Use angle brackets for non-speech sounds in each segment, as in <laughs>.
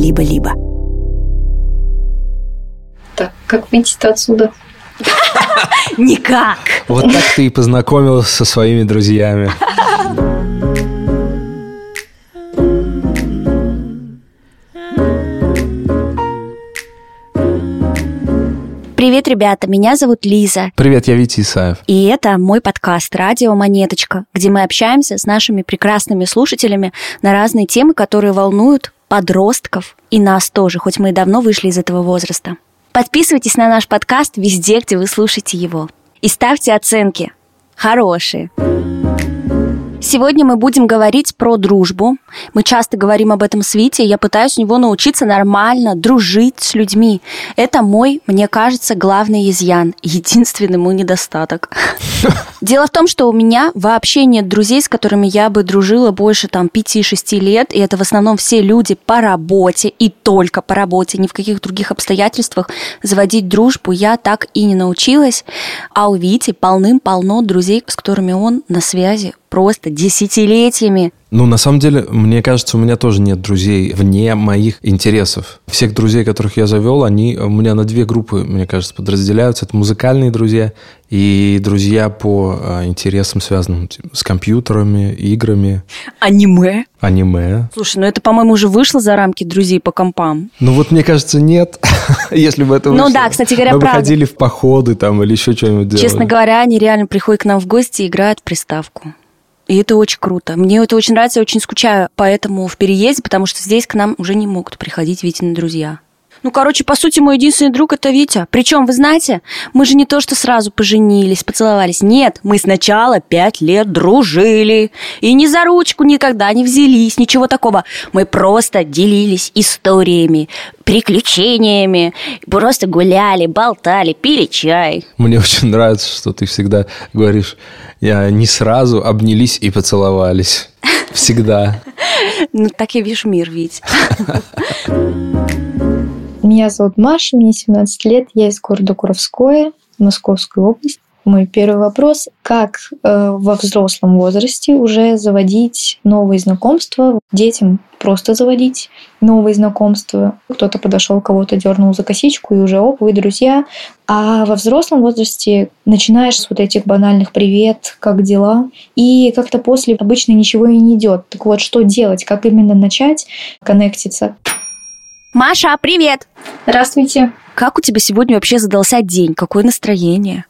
либо-либо. Так, как выйти-то отсюда? <laughs> Никак. Вот так ты и познакомился со своими друзьями. Привет, ребята, меня зовут Лиза. Привет, я Витя Исаев. И это мой подкаст «Радио Монеточка», где мы общаемся с нашими прекрасными слушателями на разные темы, которые волнуют подростков и нас тоже, хоть мы и давно вышли из этого возраста. Подписывайтесь на наш подкаст везде, где вы слушаете его. И ставьте оценки. Хорошие. Сегодня мы будем говорить про дружбу. Мы часто говорим об этом с Витей, я пытаюсь у него научиться нормально дружить с людьми. Это мой, мне кажется, главный изъян, единственный мой недостаток. <laughs> Дело в том, что у меня вообще нет друзей, с которыми я бы дружила больше там 5-6 лет, и это в основном все люди по работе и только по работе, ни в каких других обстоятельствах заводить дружбу я так и не научилась. А у Вити полным-полно друзей, с которыми он на связи просто десятилетиями. Ну, на самом деле, мне кажется, у меня тоже нет друзей вне моих интересов. Всех друзей, которых я завел, они у меня на две группы, мне кажется, подразделяются. Это музыкальные друзья и друзья по а, интересам, связанным с компьютерами, играми. Аниме? Аниме. Слушай, ну это, по-моему, уже вышло за рамки друзей по компам. Ну вот, мне кажется, нет. <laughs> Если бы это Ну вышло. да, кстати говоря, Мы правда. ходили в походы там или еще что-нибудь делали. Честно говоря, они реально приходят к нам в гости и играют в приставку. И это очень круто. Мне это очень нравится, я очень скучаю поэтому в переезде, потому что здесь к нам уже не могут приходить Витины друзья. Ну, короче, по сути, мой единственный друг это Витя. Причем, вы знаете, мы же не то, что сразу поженились, поцеловались. Нет, мы сначала пять лет дружили. И ни за ручку никогда не взялись, ничего такого. Мы просто делились историями, приключениями. Просто гуляли, болтали, пили чай. Мне очень нравится, что ты всегда говоришь, я не сразу обнялись и поцеловались. <laughs> Всегда. Ну, так я вижу мир, Вить. <laughs> Меня зовут Маша, мне 17 лет, я из города Куровское, Московской области. Мой первый вопрос. Как э, во взрослом возрасте уже заводить новые знакомства? Детям просто заводить новые знакомства. Кто-то подошел, кого-то дернул за косичку, и уже оп, вы друзья. А во взрослом возрасте начинаешь с вот этих банальных «привет», «как дела?» И как-то после обычно ничего и не идет. Так вот, что делать? Как именно начать коннектиться? Маша, привет! Здравствуйте. Как у тебя сегодня вообще задался день? Какое настроение?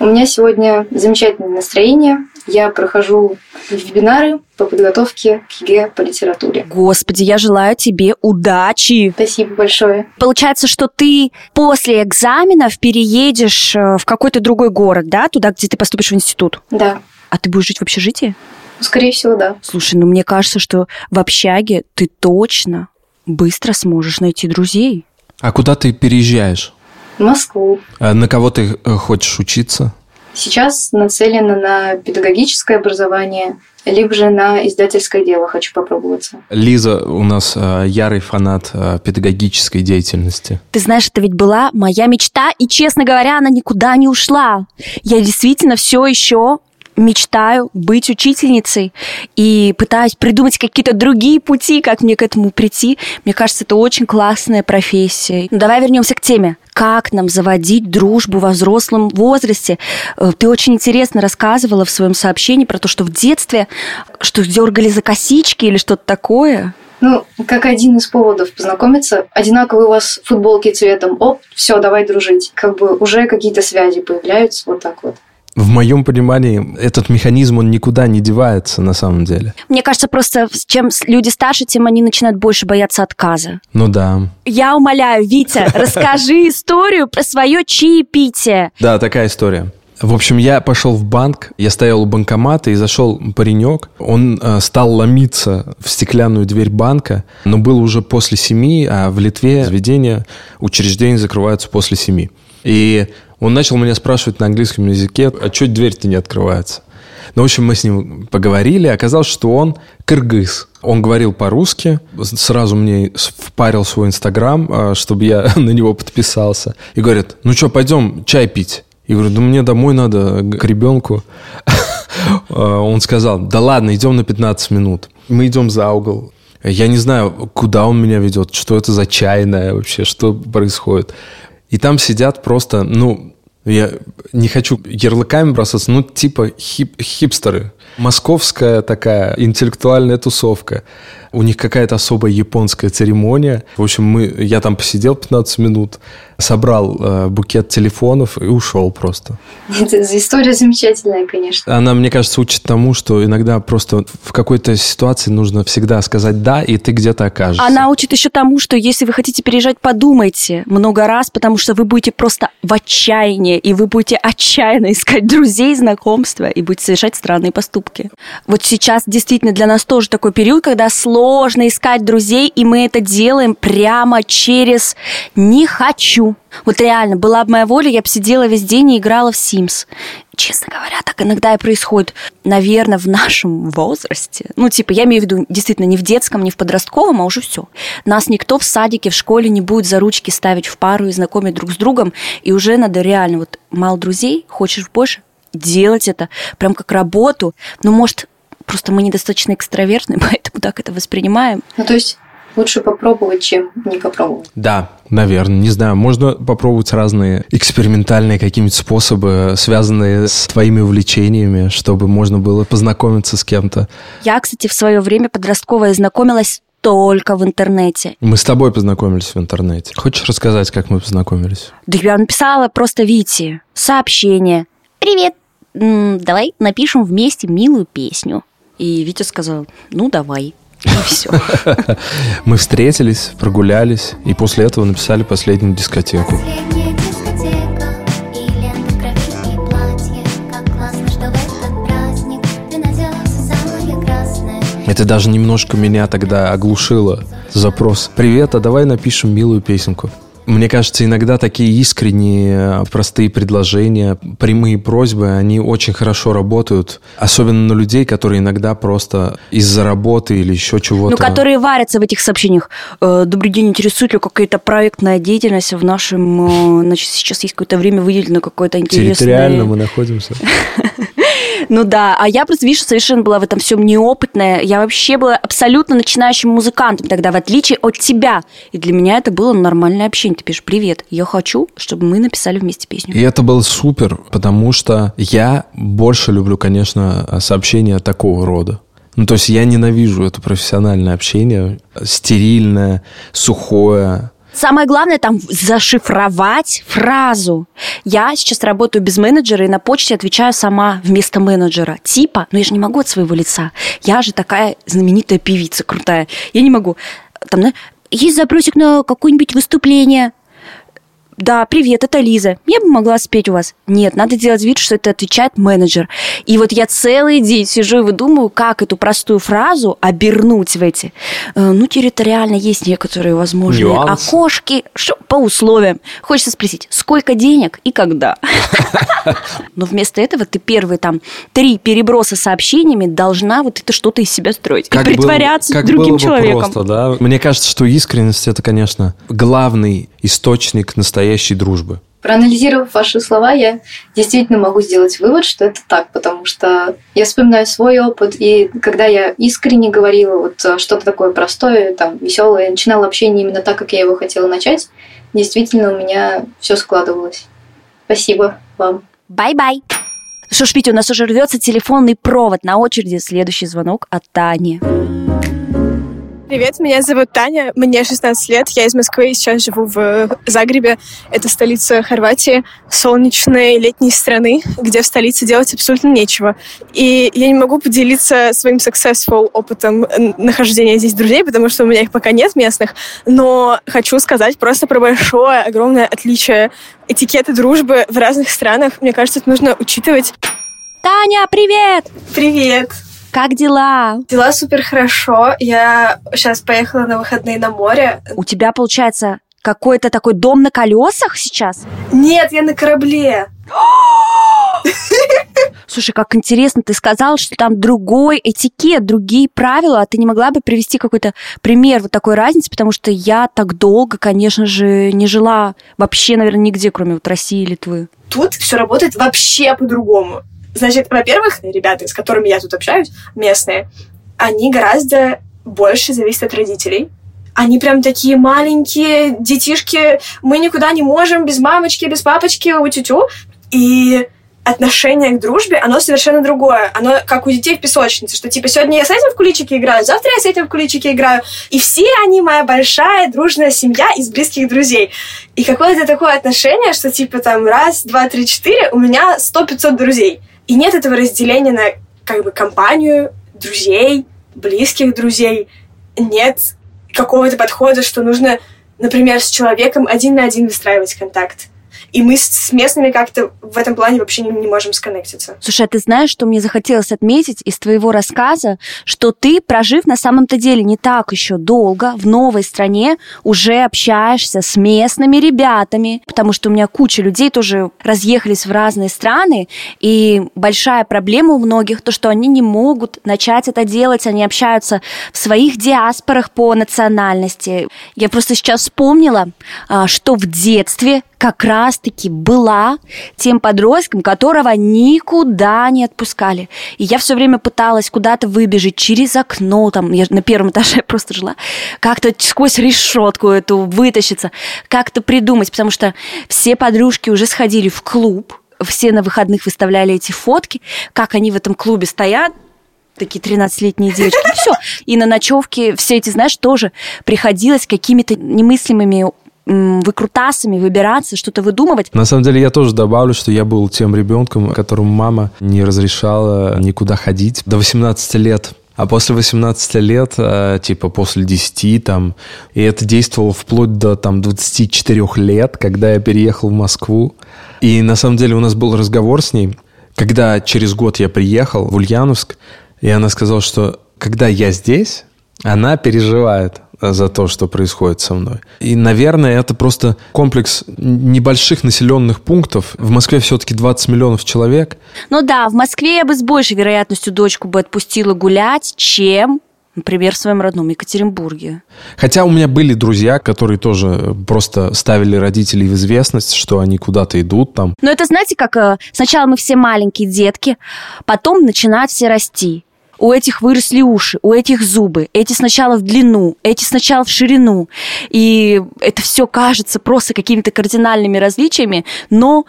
У меня сегодня замечательное настроение. Я прохожу вебинары по подготовке к ЕГЭ по литературе. Господи, я желаю тебе удачи! Спасибо большое. Получается, что ты после экзаменов переедешь э, в какой-то другой город, да? Туда, где ты поступишь в институт. Да, А ты будешь жить в общежитии? ну, скорее всего, да. Слушай, ну мне кажется, что в общаге ты точно быстро сможешь найти друзей. А куда ты переезжаешь? В Москву. А на кого ты э, хочешь учиться? Сейчас нацелена на педагогическое образование, либо же на издательское дело хочу попробоваться. Лиза у нас э, ярый фанат э, педагогической деятельности. Ты знаешь, это ведь была моя мечта, и, честно говоря, она никуда не ушла. Я действительно все еще мечтаю быть учительницей и пытаюсь придумать какие-то другие пути, как мне к этому прийти. Мне кажется, это очень классная профессия. Ну, давай вернемся к теме. Как нам заводить дружбу во взрослом возрасте? Э, Ты очень интересно рассказывала в своем сообщении про то, что в детстве что дергали за косички или что-то такое. Ну, как один из поводов познакомиться, одинаковые у вас футболки цветом, оп, все, давай дружить. Как бы уже какие-то связи появляются, вот так вот. В моем понимании, этот механизм, он никуда не девается на самом деле. Мне кажется, просто чем люди старше, тем они начинают больше бояться отказа. Ну да. Я умоляю, Витя, <laughs> расскажи историю про свое чаепитие. Да, такая история. В общем, я пошел в банк, я стоял у банкомата, и зашел паренек. Он э, стал ломиться в стеклянную дверь банка, но было уже после семи, а в Литве заведения, учреждения закрываются после семи. И он начал меня спрашивать на английском языке, а что дверь-то не открывается? Ну, в общем, мы с ним поговорили, оказалось, что он кыргыз. Он говорил по-русски, сразу мне впарил свой инстаграм, а, чтобы я <laughs> на него подписался. И говорит, ну что, пойдем чай пить. Я говорю, да мне домой надо, к ребенку. <laughs> А, Он сказал, да ладно, идем на 15 минут. Мы идем за угол. Я не знаю, куда он меня ведет, что это за чайная вообще, что происходит. И там сидят просто, ну, я не хочу ярлыками бросаться, ну, типа хип хипстеры. Московская такая интеллектуальная тусовка. У них какая-то особая японская церемония. В общем, мы, я там посидел 15 минут, собрал э, букет телефонов и ушел просто. Это история замечательная, конечно. Она, мне кажется, учит тому, что иногда просто в какой-то ситуации нужно всегда сказать «да», и ты где-то окажешься. Она учит еще тому, что если вы хотите переезжать, подумайте много раз, потому что вы будете просто в отчаянии, и вы будете отчаянно искать друзей, знакомства, и будете совершать странные поступки. Вот сейчас действительно для нас тоже такой период, когда сложно искать друзей, и мы это делаем прямо через «не хочу», вот реально, была бы моя воля, я бы сидела весь день и играла в Sims. Честно говоря, так иногда и происходит, наверное, в нашем возрасте. Ну, типа, я имею в виду действительно не в детском, не в подростковом, а уже все. Нас никто в садике, в школе не будет за ручки ставить в пару и знакомить друг с другом. И уже надо реально, вот мало друзей, хочешь больше, делать это прям как работу. Ну, может, просто мы недостаточно экстравертны, <laughs> поэтому так это воспринимаем. Ну, то есть лучше попробовать, чем не попробовать. Да, наверное, не знаю. Можно попробовать разные экспериментальные какие-нибудь способы, связанные с твоими увлечениями, чтобы можно было познакомиться с кем-то. Я, кстати, в свое время подростковая знакомилась только в интернете. Мы с тобой познакомились в интернете. Хочешь рассказать, как мы познакомились? Да я написала просто Вите сообщение. «Привет, давай напишем вместе милую песню». И Витя сказал, ну давай. И все. <laughs> Мы встретились, прогулялись, и после этого написали последнюю дискотеку. Это даже немножко меня тогда оглушило. Запрос. Привет, а давай напишем милую песенку. Мне кажется, иногда такие искренние, простые предложения, прямые просьбы, они очень хорошо работают. Особенно на людей, которые иногда просто из-за работы или еще чего-то... Ну, которые варятся в этих сообщениях. «Э, Добрый день, интересует ли какая-то проектная деятельность в нашем... Э, значит, сейчас есть какое-то время выделено какое-то интересное... Территориально мы находимся. <laughs> Ну да, а я просто, видишь, совершенно была в этом всем неопытная. Я вообще была абсолютно начинающим музыкантом тогда, в отличие от тебя. И для меня это было нормальное общение. Ты пишешь, привет, я хочу, чтобы мы написали вместе песню. И это было супер, потому что я больше люблю, конечно, сообщения такого рода. Ну, то есть я ненавижу это профессиональное общение, стерильное, сухое, Самое главное там зашифровать фразу. Я сейчас работаю без менеджера и на почте отвечаю сама вместо менеджера. Типа, ну я же не могу от своего лица. Я же такая знаменитая певица крутая. Я не могу. Там, есть запросик на какое-нибудь выступление да, привет, это Лиза. Я бы могла спеть у вас. Нет, надо делать вид, что это отвечает менеджер. И вот я целый день сижу и выдумываю, как эту простую фразу обернуть в эти. Э, ну, территориально есть некоторые возможные Нюанс. окошки что, по условиям. Хочется спросить, сколько денег и когда? <laughs> Но вместо этого ты первые там три переброса сообщениями должна вот это что-то из себя строить. и притворяться другим человеком. Мне кажется, что искренность это, конечно, главный источник настоящей дружбы. Проанализировав ваши слова, я действительно могу сделать вывод, что это так, потому что я вспоминаю свой опыт, и когда я искренне говорила вот э, что-то такое простое, там, веселое, начинала общение именно так, как я его хотела начать, действительно у меня все складывалось. Спасибо вам. Bye-bye. Что ж, Витя, у нас уже рвется телефонный провод. На очереди следующий звонок от Тани. Привет, меня зовут Таня, мне 16 лет, я из Москвы и сейчас живу в Загребе. Это столица Хорватии, солнечной летней страны, где в столице делать абсолютно нечего. И я не могу поделиться своим successful опытом нахождения здесь друзей, потому что у меня их пока нет местных, но хочу сказать просто про большое, огромное отличие этикеты дружбы в разных странах. Мне кажется, это нужно учитывать. Таня, привет! Привет! Как дела? Дела супер хорошо. Я сейчас поехала на выходные на море. У тебя, получается, какой-то такой дом на колесах сейчас? Нет, я на корабле. <gasps> Слушай, как интересно, ты сказал, что там другой этикет, другие правила, а ты не могла бы привести какой-то пример вот такой разницы, потому что я так долго, конечно же, не жила вообще, наверное, нигде, кроме вот России и Литвы. Тут все работает вообще по-другому. Значит, во-первых, ребята, с которыми я тут общаюсь, местные, они гораздо больше зависит от родителей. Они прям такие маленькие детишки. Мы никуда не можем без мамочки, без папочки, у тютю. И отношение к дружбе, оно совершенно другое. Оно как у детей в песочнице, что типа сегодня я с этим в куличики играю, завтра я с этим в куличики играю. И все они моя большая дружная семья из близких друзей. И какое-то такое отношение, что типа там раз, два, три, четыре, у меня сто пятьсот друзей. И нет этого разделения на как бы компанию, друзей, близких друзей. Нет какого-то подхода, что нужно, например, с человеком один на один выстраивать контакт и мы с местными как-то в этом плане вообще не, не можем сконнектиться. Слушай, а ты знаешь, что мне захотелось отметить из твоего рассказа, что ты, прожив на самом-то деле не так еще долго в новой стране, уже общаешься с местными ребятами, потому что у меня куча людей тоже разъехались в разные страны, и большая проблема у многих то, что они не могут начать это делать, они общаются в своих диаспорах по национальности. Я просто сейчас вспомнила, а, что в детстве как раз-таки была тем подростком, которого никуда не отпускали. И я все время пыталась куда-то выбежать через окно, там, я на первом этаже <laughs> просто жила, как-то сквозь решетку эту вытащиться, как-то придумать, потому что все подружки уже сходили в клуб, все на выходных выставляли эти фотки, как они в этом клубе стоят, такие 13-летние девочки, все. И на ночевке все эти, знаешь, тоже приходилось какими-то немыслимыми выкрутасами выбираться, что-то выдумывать. На самом деле я тоже добавлю, что я был тем ребенком, которому мама не разрешала никуда ходить до 18 лет. А после 18 лет, э, типа после 10 там, и это действовало вплоть до там 24 лет, когда я переехал в Москву. И на самом деле у нас был разговор с ней, когда через год я приехал в Ульяновск, и она сказала, что когда я здесь, она переживает за то, что происходит со мной. И, наверное, это просто комплекс небольших населенных пунктов. В Москве все-таки 20 миллионов человек. Ну да, в Москве я бы с большей вероятностью дочку бы отпустила гулять, чем Например, в своем родном Екатеринбурге. Хотя у меня были друзья, которые тоже просто ставили родителей в известность, что они куда-то идут там. Но это знаете, как э, сначала мы все маленькие детки, потом начинают все расти у этих выросли уши, у этих зубы, эти сначала в длину, эти сначала в ширину. И это все кажется просто какими-то кардинальными различиями, но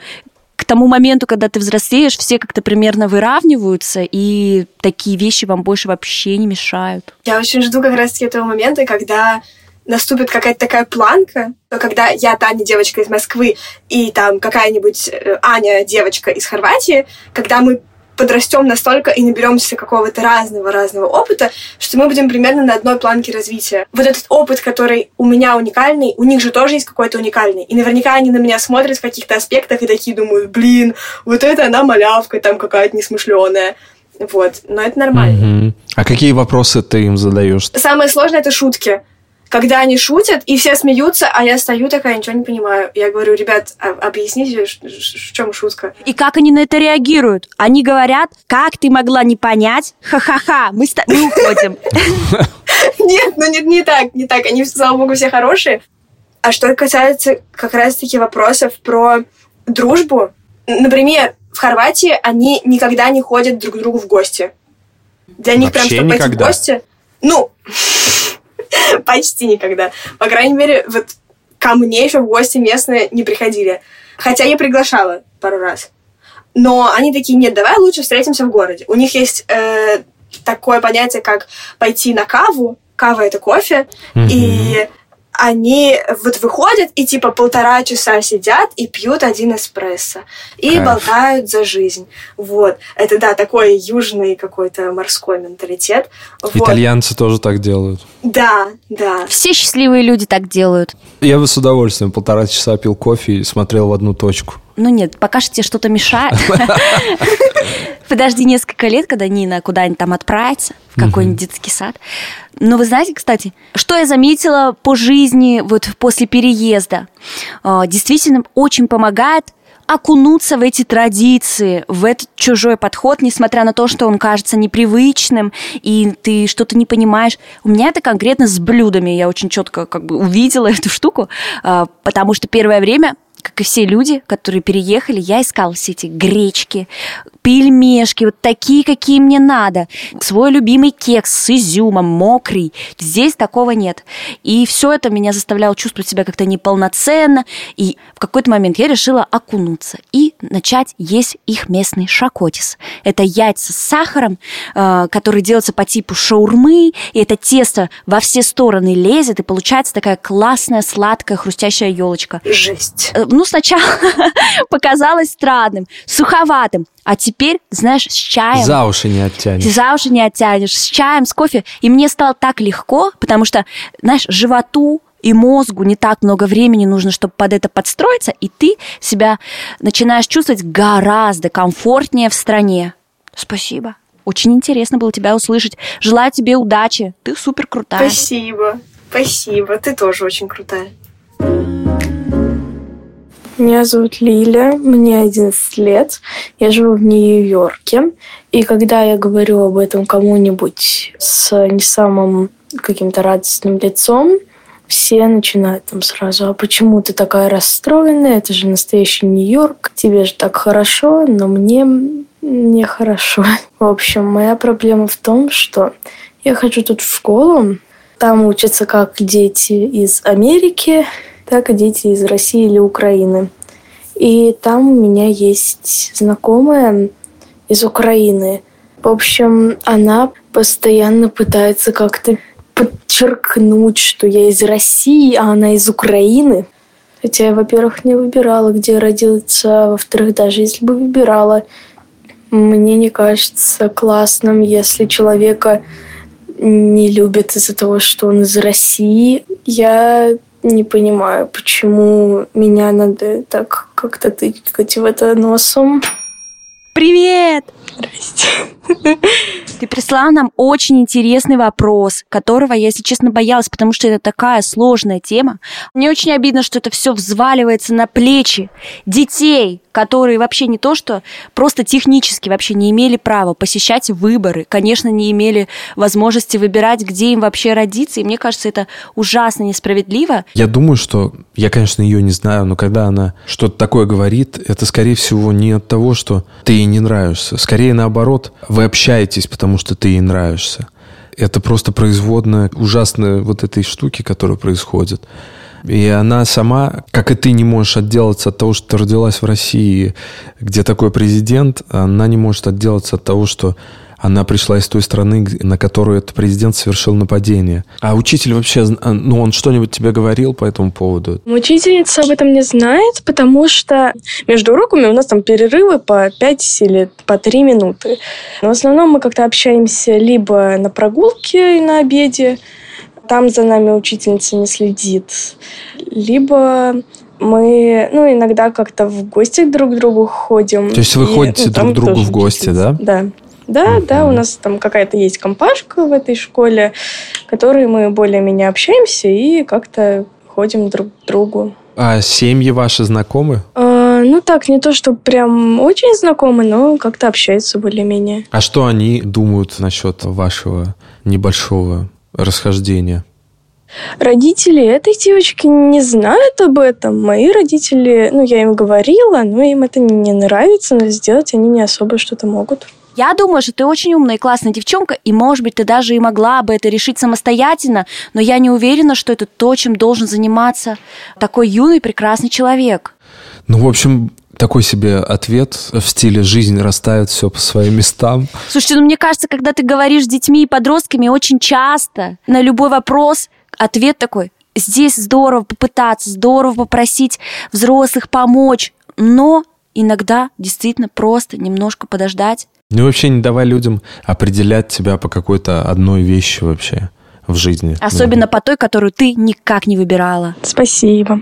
к тому моменту, когда ты взрослеешь, все как-то примерно выравниваются, и такие вещи вам больше вообще не мешают. Я очень жду как раз-таки этого момента, когда наступит какая-то такая планка, когда я Таня, девочка из Москвы, и там какая-нибудь э, Аня, девочка из Хорватии, когда мы подрастем настолько и наберемся какого-то разного-разного опыта, что мы будем примерно на одной планке развития. Вот этот опыт, который у меня уникальный, у них же тоже есть какой-то уникальный. И наверняка они на меня смотрят в каких-то аспектах и такие думают, блин, вот это она малявка там какая-то несмышленая. Вот, но это нормально. Угу. А какие вопросы ты им задаешь? Самое сложное это шутки когда они шутят, и все смеются, а я стою такая, ничего не понимаю. Я говорю, ребят, а, объясните, в чем шутка. И как они на это реагируют? Они говорят, как ты могла не понять? Ха-ха-ха, мы, мы уходим. <laughs> Нет, ну не, не так, не так. Они, слава богу, все хорошие. А что касается как раз-таки вопросов про дружбу, например, в Хорватии они никогда не ходят друг к другу в гости. Для них Вообще прям, чтобы пойти в гости... Ну, <laughs> Почти никогда. По крайней мере, вот ко мне еще в гости местные не приходили. Хотя я приглашала пару раз. Но они такие, нет, давай лучше встретимся в городе. У них есть э, такое понятие, как пойти на каву. Кава — это кофе. Mm-hmm. И они вот выходят и типа полтора часа сидят и пьют один эспрессо. И Кайф. болтают за жизнь. Вот. Это, да, такой южный какой-то морской менталитет. Вот. Итальянцы тоже так делают. Да, да. Все счастливые люди так делают. Я бы с удовольствием полтора часа пил кофе и смотрел в одну точку. Ну нет, пока что тебе что-то мешает. <laughs> Подожди несколько лет, когда Нина куда-нибудь там отправится, в какой-нибудь детский сад. Но вы знаете, кстати, что я заметила по жизни вот после переезда? А, действительно, очень помогает окунуться в эти традиции, в этот чужой подход, несмотря на то, что он кажется непривычным, и ты что-то не понимаешь. У меня это конкретно с блюдами. Я очень четко как бы увидела <laughs> эту штуку, а, потому что первое время как и все люди, которые переехали, я искала все эти гречки, пельмешки, вот такие, какие мне надо. Свой любимый кекс с изюмом, мокрый. Здесь такого нет. И все это меня заставляло чувствовать себя как-то неполноценно. И в какой-то момент я решила окунуться и начать есть их местный шакотис. Это яйца с сахаром, э, которые делаются по типу шаурмы, и это тесто во все стороны лезет, и получается такая классная, сладкая, хрустящая елочка. Жесть. Ну, сначала <laughs> показалось странным, суховатым, а теперь, знаешь, с чаем. За уши не оттянешь. За уши не оттянешь, с чаем, с кофе. И мне стало так легко, потому что, знаешь, животу и мозгу не так много времени нужно, чтобы под это подстроиться, и ты себя начинаешь чувствовать гораздо комфортнее в стране. Спасибо. Очень интересно было тебя услышать. Желаю тебе удачи. Ты супер крутая. Спасибо. Спасибо. Ты тоже очень крутая. Меня зовут Лиля, мне 11 лет, я живу в Нью-Йорке. И когда я говорю об этом кому-нибудь с не самым каким-то радостным лицом, все начинают там сразу, а почему ты такая расстроенная, это же настоящий Нью-Йорк, тебе же так хорошо, но мне нехорошо. <laughs> В общем, моя проблема в том, что я хожу тут в школу, там учатся как дети из Америки, так и дети из России или Украины. И там у меня есть знакомая из Украины. В общем, она постоянно пытается как-то подчеркнуть, что я из России, а она из Украины. Хотя я, во-первых, не выбирала, где родиться, а во-вторых, даже если бы выбирала, мне не кажется классным, если человека не любят из-за того, что он из России. Я не понимаю, почему меня надо так как-то тыкать в это носом. Привет! Здрасте. <laughs> Ты прислала нам очень интересный вопрос, которого я, если честно, боялась, потому что это такая сложная тема. Мне очень обидно, что это все взваливается на плечи детей, которые вообще не то, что просто технически вообще не имели права посещать выборы, конечно, не имели возможности выбирать, где им вообще родиться, и мне кажется, это ужасно несправедливо. Я думаю, что я, конечно, ее не знаю, но когда она что-то такое говорит, это, скорее всего, не от того, что ты ей не нравишься. Скорее, наоборот, вы общаетесь, потому что ты ей нравишься. Это просто производная ужасной вот этой штуки, которая происходит. И она сама, как и ты, не можешь отделаться от того, что ты родилась в России, где такой президент, она не может отделаться от того, что она пришла из той страны, на которую этот президент совершил нападение. А учитель вообще, а, ну, он что-нибудь тебе говорил по этому поводу? Учительница об этом не знает, потому что между уроками у нас там перерывы по 5 или по 3 минуты. Но в основном мы как-то общаемся либо на прогулке и на обеде, там за нами учительница не следит, либо мы, ну, иногда как-то в гости друг к другу ходим. То есть вы И, ходите ну, друг к другу в гости, учительница. Да. Да, да, у нас там какая-то есть компашка в этой школе, в которой мы более-менее общаемся и как-то ходим друг к другу. А семьи ваши знакомы? А, ну так, не то, что прям очень знакомы, но как-то общаются более-менее. А что они думают насчет вашего небольшого расхождения? Родители этой девочки не знают об этом. Мои родители, ну, я им говорила, но им это не нравится, но сделать они не особо что-то могут. Я думаю, что ты очень умная и классная девчонка, и, может быть, ты даже и могла бы это решить самостоятельно, но я не уверена, что это то, чем должен заниматься такой юный прекрасный человек. Ну, в общем, такой себе ответ в стиле «жизнь расставит все по своим местам». Слушайте, ну мне кажется, когда ты говоришь с детьми и подростками, очень часто на любой вопрос ответ такой «здесь здорово попытаться, здорово попросить взрослых помочь», но иногда действительно просто немножко подождать. Ну, вообще не давай людям определять тебя по какой-то одной вещи вообще в жизни. Особенно по той, которую ты никак не выбирала. Спасибо.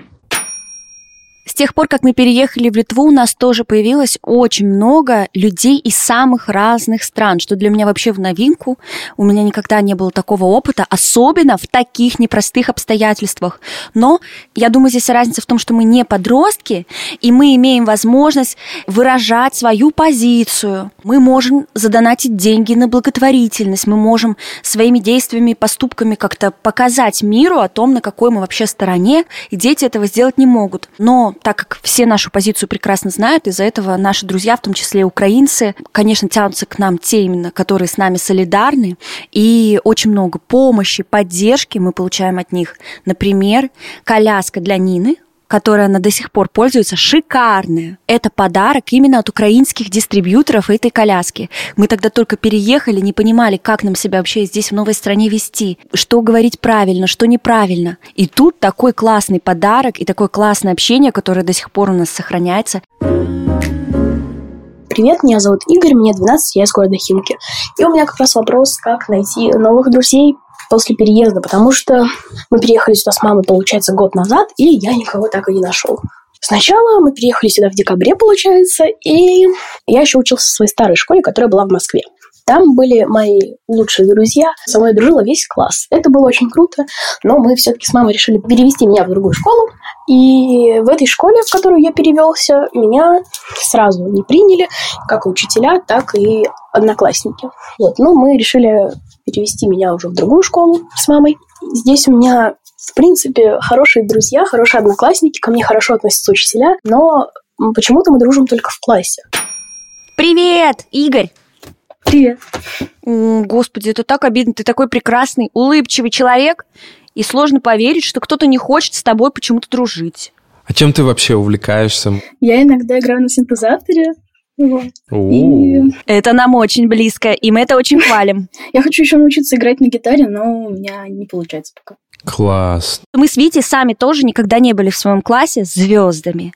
С тех пор, как мы переехали в Литву, у нас тоже появилось очень много людей из самых разных стран, что для меня вообще в новинку. У меня никогда не было такого опыта, особенно в таких непростых обстоятельствах. Но я думаю, здесь разница в том, что мы не подростки, и мы имеем возможность выражать свою позицию. Мы можем задонатить деньги на благотворительность, мы можем своими действиями и поступками как-то показать миру о том, на какой мы вообще стороне, и дети этого сделать не могут. Но Так как все нашу позицию прекрасно знают, из-за этого наши друзья, в том числе украинцы, конечно, тянутся к нам те именно, которые с нами солидарны, и очень много помощи, поддержки мы получаем от них. Например, коляска для Нины, которой она до сих пор пользуется, шикарная. Это подарок именно от украинских дистрибьюторов этой коляски. Мы тогда только переехали, не понимали, как нам себя вообще здесь в новой стране вести, что говорить правильно, что неправильно. И тут такой классный подарок и такое классное общение, которое до сих пор у нас сохраняется. Привет, меня зовут Игорь, мне 12, я из города Химки. И у меня как раз вопрос, как найти новых друзей после переезда, потому что мы переехали сюда с мамой, получается, год назад, и я никого так и не нашел. Сначала мы переехали сюда в декабре, получается, и я еще учился в своей старой школе, которая была в Москве. Там были мои лучшие друзья, со мной дружила весь класс. Это было очень круто, но мы все-таки с мамой решили перевести меня в другую школу. И в этой школе, в которую я перевелся, меня сразу не приняли, как учителя, так и одноклассники. Вот, но мы решили перевести меня уже в другую школу с мамой. Здесь у меня, в принципе, хорошие друзья, хорошие одноклассники, ко мне хорошо относятся учителя, но почему-то мы дружим только в классе. Привет, Игорь! Привет. Господи, это так обидно. Ты такой прекрасный, улыбчивый человек, и сложно поверить, что кто-то не хочет с тобой почему-то дружить. А чем ты вообще увлекаешься? Я иногда играю на синтезаторе. Вот. И... Это нам очень близко, и мы это очень хвалим. Я хочу еще научиться играть на гитаре, но у меня не получается пока. Класс. Мы с Витей сами тоже никогда не были в своем классе звездами.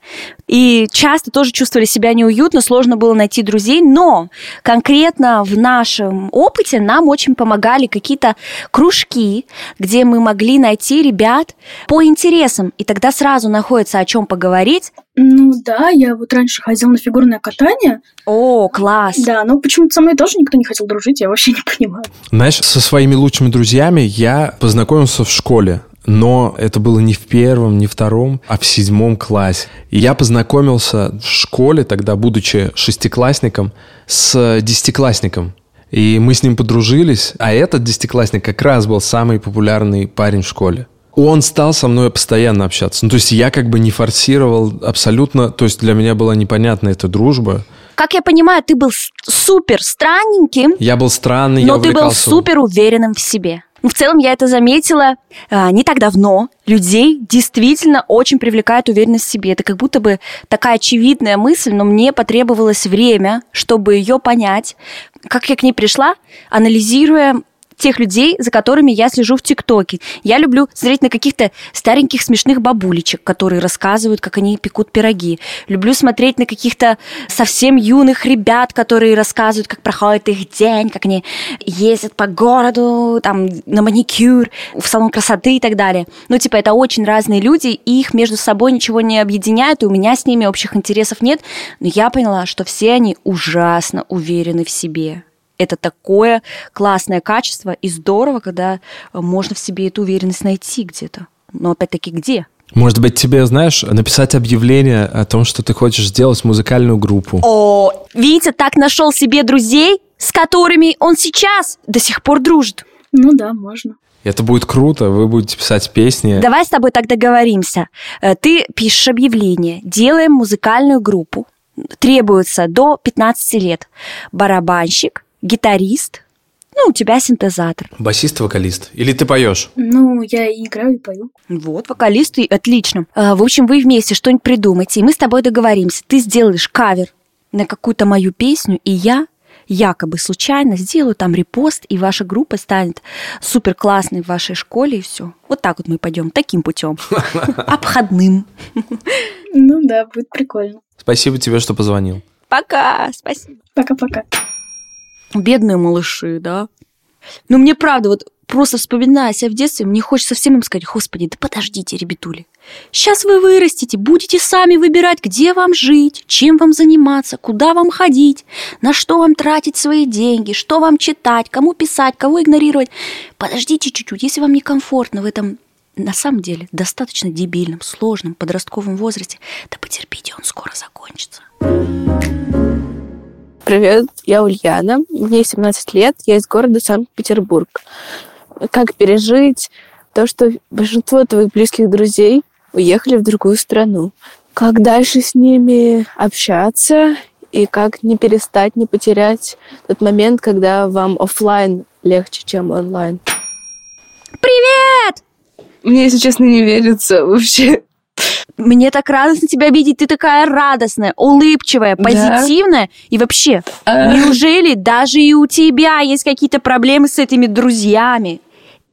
И часто тоже чувствовали себя неуютно, сложно было найти друзей. Но конкретно в нашем опыте нам очень помогали какие-то кружки, где мы могли найти ребят по интересам. И тогда сразу находится о чем поговорить. Ну да, я вот раньше ходила на фигурное катание. О, класс. Да, но почему-то со мной тоже никто не хотел дружить, я вообще не понимаю. Знаешь, со своими лучшими друзьями я познакомился в школе. Но это было не в первом, не втором, а в седьмом классе. И я познакомился в школе, тогда будучи шестиклассником, с десятиклассником. И мы с ним подружились, а этот десятиклассник как раз был самый популярный парень в школе он стал со мной постоянно общаться. Ну, то есть я как бы не форсировал абсолютно, то есть для меня была непонятна эта дружба. Как я понимаю, ты был супер странненьким. Я был странный, но я ты был супер уверенным в себе. В целом я это заметила а, не так давно. Людей действительно очень привлекает уверенность в себе. Это как будто бы такая очевидная мысль, но мне потребовалось время, чтобы ее понять. Как я к ней пришла, анализируя тех людей, за которыми я слежу в ТикТоке. Я люблю смотреть на каких-то стареньких смешных бабулечек, которые рассказывают, как они пекут пироги. Люблю смотреть на каких-то совсем юных ребят, которые рассказывают, как проходит их день, как они ездят по городу, там, на маникюр, в салон красоты и так далее. Ну, типа, это очень разные люди, и их между собой ничего не объединяет, и у меня с ними общих интересов нет. Но я поняла, что все они ужасно уверены в себе. Это такое классное качество и здорово, когда можно в себе эту уверенность найти где-то. Но опять-таки где? Может быть, тебе, знаешь, написать объявление о том, что ты хочешь сделать музыкальную группу. О, Витя так нашел себе друзей, с которыми он сейчас до сих пор дружит. Ну да, можно. Это будет круто, вы будете писать песни. Давай с тобой так договоримся. Э, Ты пишешь объявление, делаем музыкальную группу. Требуется до 15 лет барабанщик, гитарист, ну, у тебя синтезатор. Басист, вокалист. Или ты поешь? Ну, я и играю, и пою. Вот, вокалист, и отлично. А, В общем, вы вместе что-нибудь придумайте, и мы с тобой договоримся. Ты сделаешь кавер на какую-то мою песню, и я якобы случайно сделаю там репост, и ваша группа станет супер классной в вашей школе, и все. Вот так вот мы пойдем, таким путем. <laughs> Обходным. Ну да, будет прикольно. Спасибо тебе, что позвонил. Пока, спасибо. Пока-пока. Бедные малыши, да? Ну, мне правда, вот просто вспоминая себя в детстве, мне хочется всем им сказать, господи, да подождите, ребятули. Сейчас вы вырастете, будете сами выбирать, где вам жить, чем вам заниматься, куда вам ходить, на что вам тратить свои деньги, что вам читать, кому писать, кого игнорировать. Подождите чуть-чуть, если вам некомфортно в этом на самом деле достаточно дебильном, сложном подростковом возрасте, да потерпите, он скоро закончится. Привет, я Ульяна, мне 17 лет, я из города Санкт-Петербург. Как пережить то, что большинство твоих близких друзей уехали в другую страну? Как дальше с ними общаться и как не перестать, не потерять тот момент, когда вам офлайн легче, чем онлайн. Привет! Мне, если честно, не верится вообще. Мне так радостно тебя видеть. Ты такая радостная, улыбчивая, Да? позитивная. И вообще, А. неужели даже и у тебя есть какие-то проблемы с этими друзьями?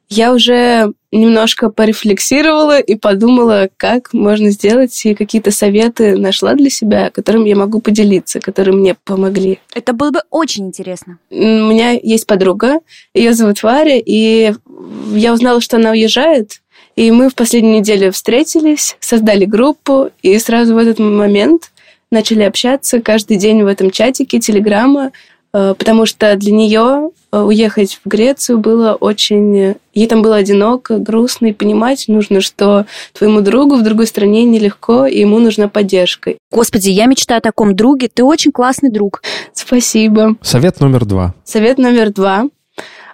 Я уже немножко порефлексировала и подумала, как можно сделать, и какие-то советы нашла для себя, которыми я могу поделиться, которые мне помогли. Это было бы очень интересно. У меня есть подруга, ее зовут Варя, и я узнала, что она уезжает, и мы в последнюю неделю встретились, создали группу, и сразу в этот момент начали общаться каждый день в этом чатике Телеграма, э, потому что для нее э, уехать в Грецию было очень... Ей там было одиноко, грустно, и понимать нужно, что твоему другу в другой стране нелегко, и ему нужна поддержка. Господи, я мечтаю о таком друге. Ты очень классный друг. Спасибо. Совет номер два. Совет номер два.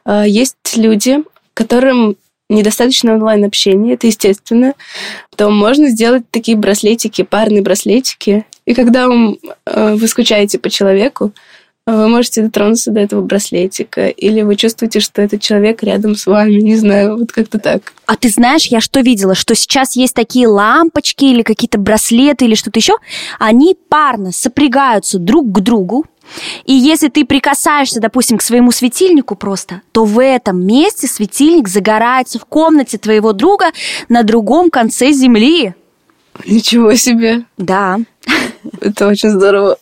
Э, Есть люди, которым недостаточно онлайн-общения, это естественно, то можно сделать такие браслетики, парные браслетики. И когда вам, э, вы скучаете по человеку, вы можете дотронуться до этого браслетика, или вы чувствуете, что этот человек рядом с вами, не знаю, вот как-то так. А ты знаешь, я что видела? Что сейчас есть такие лампочки или какие-то браслеты или что-то еще. Они парно сопрягаются друг к другу. И если ты прикасаешься, допустим, к своему светильнику просто, то в этом месте светильник загорается в комнате твоего друга на другом конце земли. Ничего себе! Да. <laughs> Это очень здорово.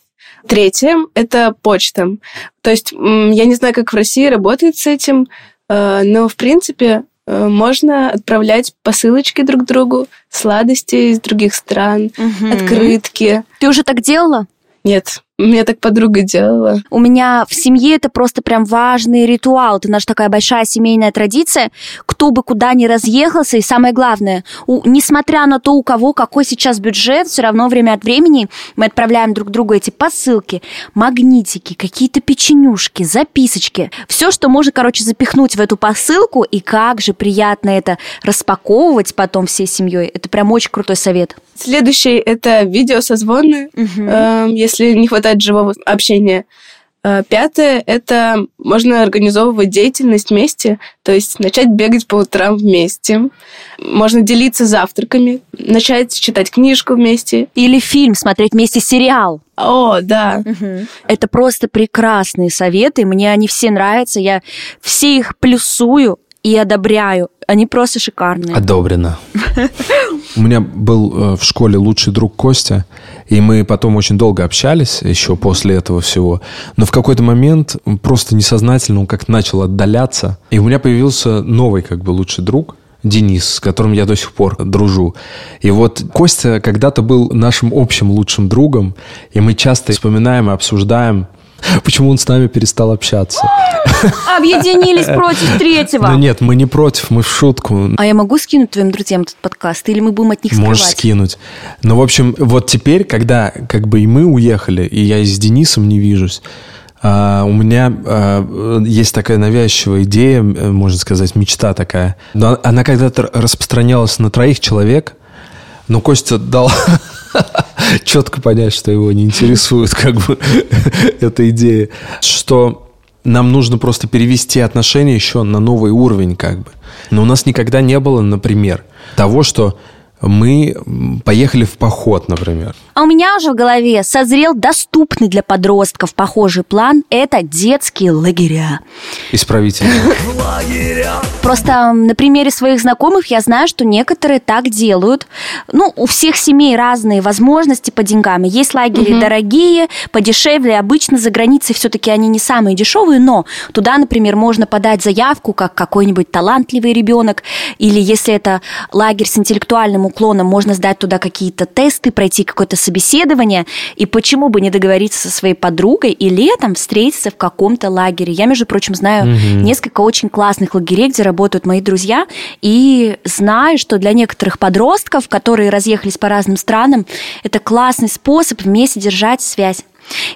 Третье – это почта. То есть я не знаю, как в России работает с этим, э, но, в принципе, э, можно отправлять посылочки друг другу, сладости из других стран, Мгм. открытки. Ты уже так делала? Нет, у меня так подруга делала. У меня в семье это просто прям важный ритуал. Это наша такая большая семейная традиция. Кто бы куда ни разъехался, и самое главное, у- несмотря на то, у кого какой сейчас бюджет, все равно время от времени мы отправляем друг другу эти посылки, магнитики, какие-то печенюшки, записочки. Все, что можно, короче, запихнуть в эту посылку, и как же приятно это распаковывать потом всей семьей. Это прям очень крутой совет. Следующий – это видеосозвоны, э, если не хватает живого общения. Э, Пятое – это можно организовывать деятельность вместе, то есть начать бегать по утрам вместе. Можно делиться завтраками, начать читать книжку вместе. Или фильм, смотреть вместе сериал. О, да. Это просто прекрасные советы, мне они все нравятся, я все их плюсую и одобряю. Они просто шикарные. Одобрено. У меня был э, в школе лучший друг Костя, и мы потом очень долго общались еще после этого всего. Но в какой-то момент просто несознательно он как-то начал отдаляться, и у меня появился новый как бы лучший друг. Денис, с которым я до сих пор дружу. И вот Костя когда-то был нашим общим лучшим другом, и мы часто вспоминаем и обсуждаем, <laughs> почему он с нами перестал общаться. <laughs> Объединились против третьего. Но нет, мы не против, мы в шутку. А я могу скинуть твоим друзьям этот подкаст, или мы будем от них Можешь скрывать? скинуть. Ну, в общем, вот теперь, когда как бы и мы уехали, и я и с Денисом не вижусь, а, у меня а, есть такая навязчивая идея, можно сказать, мечта такая. Но она когда-то распространялась на троих человек, но Костя дал <laughs> четко понять, что его не интересует как бы <laughs> эта идея. Что нам нужно просто перевести отношения еще на новый уровень как бы. Но у нас никогда не было, например, того, что мы поехали в поход, например. А у меня уже в голове созрел доступный для подростков похожий план – это детские лагеря. Исправительно. <laughs> Просто на примере своих знакомых я знаю, что некоторые так делают. Ну, у всех семей разные возможности по деньгам. И Есть лагеря дорогие, подешевле. Обычно за границей все-таки они не самые дешевые, но туда, например, можно подать заявку как какой-нибудь талантливый ребенок. Или если это лагерь с интеллектуальным уклоном, можно сдать туда какие-то тесты, пройти какое-то собеседование. И почему бы не договориться со своей подругой и летом встретиться в каком-то лагере. Я, между прочим, знаю несколько очень классных лагерей, где работают мои друзья, и знаю, что для некоторых подростков, которые разъехались по разным странам, это классный способ вместе держать связь.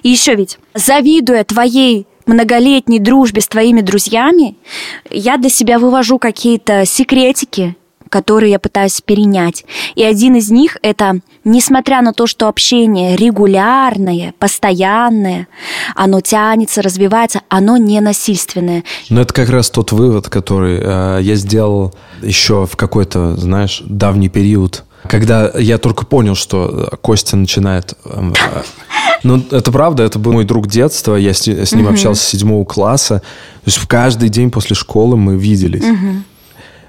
И еще ведь, завидуя твоей многолетней дружбе с твоими друзьями, я для себя вывожу какие-то секретики, которые я пытаюсь перенять. И один из них это, несмотря на то, что общение регулярное, постоянное, оно тянется, развивается, оно не насильственное. Но это как раз тот вывод, который э, я сделал еще в какой-то, знаешь, давний период, когда я только понял, что Костя начинает... Э, э, ну, это правда, это был мой друг детства, я с, с ним общался с седьмого класса. То есть в каждый день после школы мы виделись.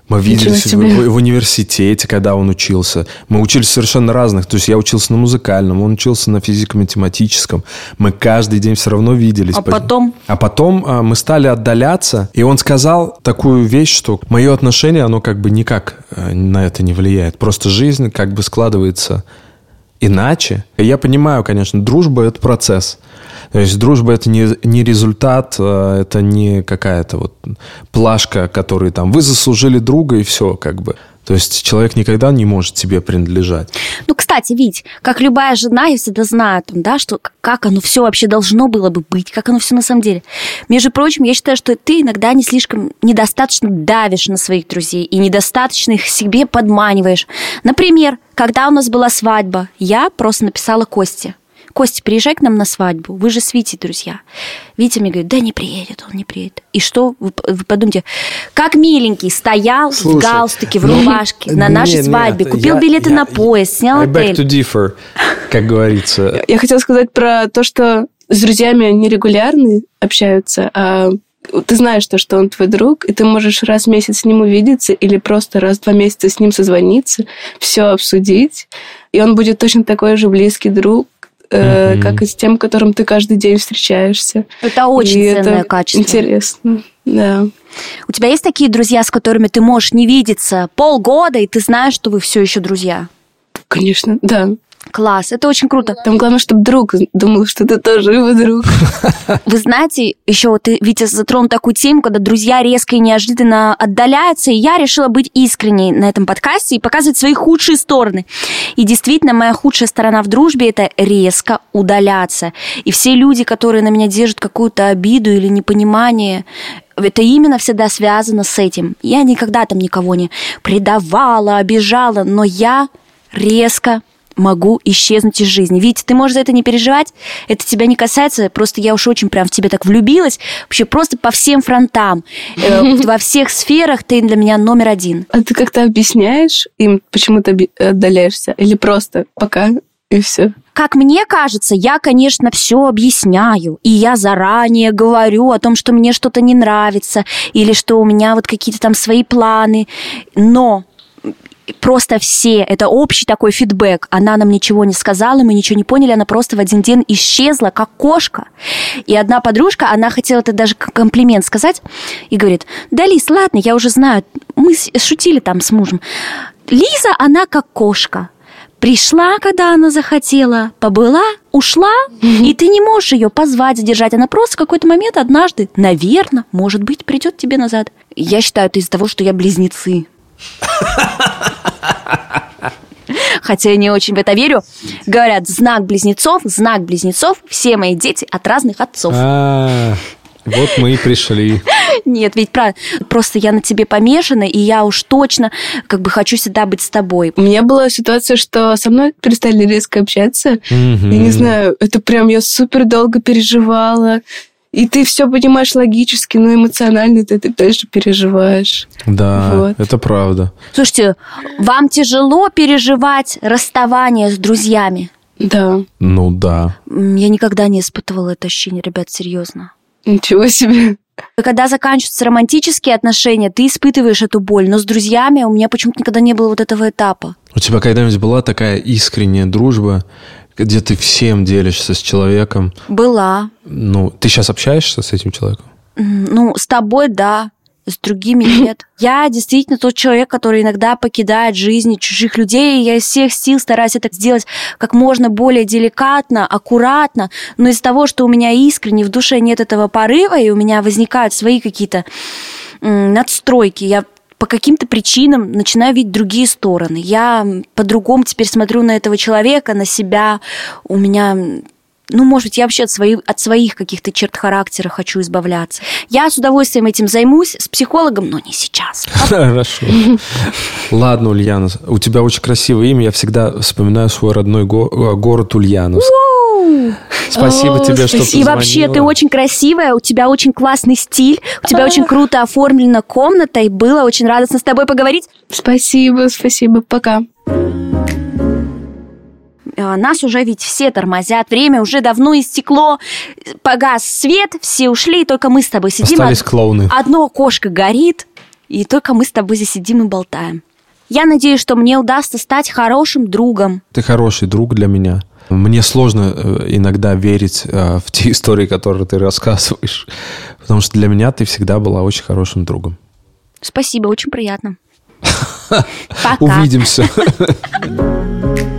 Мы виделись в, в, в университете, когда он учился. Мы учились совершенно разных. То есть я учился на музыкальном, он учился на физико-математическом. Мы каждый день все равно виделись. А потом? А потом а, мы стали отдаляться, и он сказал такую вещь, что мое отношение, оно как бы никак а, на это не влияет. Просто жизнь как бы складывается иначе. Я понимаю, конечно, дружба – это процесс. То есть дружба это не, не результат, а это не какая-то вот плашка, которой там вы заслужили друга и все, как бы. То есть человек никогда не может себе принадлежать. Ну, кстати, Вить, как любая жена, я всегда знаю, там, да, что как оно все вообще должно было бы быть, как оно все на самом деле. Между прочим, я считаю, что ты иногда не слишком недостаточно давишь на своих друзей и недостаточно их себе подманиваешь. Например, когда у нас была свадьба, я просто написала Косте – Костя, приезжай к нам на свадьбу, вы же с Витей друзья. Витя мне говорит, да не приедет, он не приедет. И что, вы, вы подумайте, как миленький стоял Слушай, в галстуке, в ну, рубашке ну, на нашей нет, свадьбе, купил я, билеты я, на поезд, снял I отель. beg to differ, как говорится. Я хотела сказать про то, что с друзьями нерегулярно общаются, а ты знаешь то, что он твой друг, и ты можешь раз в месяц с ним увидеться или просто раз в два месяца с ним созвониться, все обсудить, и он будет точно такой же близкий друг, э, как и с тем, которым ты каждый день встречаешься. Это очень и ценное это качество. Интересно, да. У тебя есть такие друзья, с которыми ты можешь не видеться полгода, и ты знаешь, что вы все еще друзья? Конечно, да. Класс, это очень круто. Там главное, чтобы друг думал, что ты тоже его друг. <laughs> Вы знаете, еще ты, Витя, затронул такую тему, когда друзья резко и неожиданно отдаляются, и я решила быть искренней на этом подкасте и показывать свои худшие стороны. И действительно, моя худшая сторона в дружбе – это резко удаляться. И все люди, которые на меня держат какую-то обиду или непонимание, это именно всегда связано с этим. Я никогда там никого не предавала, обижала, но я резко могу исчезнуть из жизни. Витя, ты можешь за это не переживать, это тебя не касается, просто я уж очень прям в тебя так влюбилась, вообще просто по всем фронтам, э, <laughs> во всех сферах ты для меня номер один. А ты как-то объясняешь им, почему ты отдаляешься? Или просто пока и все? Как мне кажется, я, конечно, все объясняю. И я заранее говорю о том, что мне что-то не нравится, или что у меня вот какие-то там свои планы. Но просто все, это общий такой фидбэк. Она нам ничего не сказала, мы ничего не поняли, она просто в один день исчезла, как кошка. И одна подружка, она хотела это даже комплимент сказать, и говорит, да, Лиз, ладно, я уже знаю, мы шутили там с мужем. Лиза, она как кошка. Пришла, когда она захотела, побыла, ушла, и ты не можешь ее позвать, задержать. Она просто в какой-то момент однажды, наверное, может быть, придет тебе назад. Я считаю, это из-за того, что я близнецы. <laughs> Хотя я не очень в это верю. Говорят, знак близнецов, знак близнецов, все мои дети от разных отцов. А, вот мы и пришли. Нет, ведь правда, просто я на тебе помешана, и я уж точно как бы хочу всегда быть с тобой. У меня была ситуация, что со мной перестали резко общаться. Я не знаю, это прям я супер долго переживала. И ты все понимаешь логически, но эмоционально ты, ты дальше переживаешь. Да, вот. это правда. Слушайте, вам тяжело переживать расставание с друзьями? Да. Ну да. Я никогда не испытывала это ощущение, ребят, серьезно. Ничего себе. Когда заканчиваются романтические отношения, ты испытываешь эту боль, но с друзьями у меня почему-то никогда не было вот этого этапа. У тебя когда-нибудь была такая искренняя дружба, где ты всем делишься с человеком. Была. Ну, ты сейчас общаешься с этим человеком? Ну, с тобой, да. С другими <laughs> нет. Я действительно тот человек, который иногда покидает жизни чужих людей, и я из всех сил стараюсь это сделать как можно более деликатно, аккуратно, но из-за того, что у меня искренне в душе нет этого порыва, и у меня возникают свои какие-то надстройки, я по каким-то причинам начинаю видеть другие стороны. Я по-другому теперь смотрю на этого человека, на себя. У меня ну, может быть, я вообще от, свои, от своих каких-то черт характера хочу избавляться. Я с удовольствием этим займусь с психологом, но не сейчас. <laughs> Хорошо. Ладно, Ульяна, у тебя очень красивое имя. Я всегда вспоминаю свой родной э, город Ульяновск. Спасибо О, тебе, что спасибо. И вообще, ты очень красивая, у тебя очень классный стиль, у тебя очень круто оформлена комната, и было очень радостно с тобой поговорить. Спасибо, спасибо, пока. А, Нас уже ведь все тормозят, время уже давно истекло, погас свет, все ушли, и только мы с тобой сидим. Остались Од- клоуны. Одно окошко горит, и только мы с тобой здесь сидим и болтаем. Я надеюсь, что мне удастся стать хорошим другом. Ты хороший друг для меня. Мне сложно э, иногда верить э, в те <laughs> истории, которые ты рассказываешь, потому что для меня ты всегда была очень хорошим другом. Спасибо, очень приятно. <laughs> Увидимся. <laughs>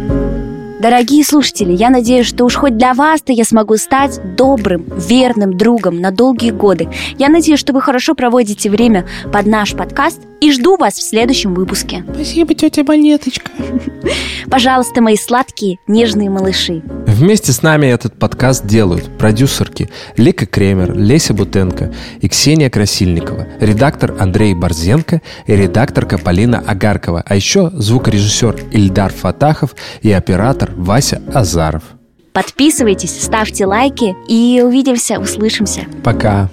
Дорогие слушатели, я надеюсь, что уж хоть для вас-то я смогу стать добрым, верным другом на долгие годы. Я надеюсь, что вы хорошо проводите время под наш подкаст и жду вас в следующем выпуске. Спасибо, тетя Монеточка. Пожалуйста, мои сладкие, нежные малыши. Вместе с нами этот подкаст делают продюсерки Лика Кремер, Леся Бутенко и Ксения Красильникова, редактор Андрей Борзенко и редакторка Полина Агаркова, а еще звукорежиссер Ильдар Фатахов и оператор Вася Азаров. Подписывайтесь, ставьте лайки и увидимся, услышимся. Пока.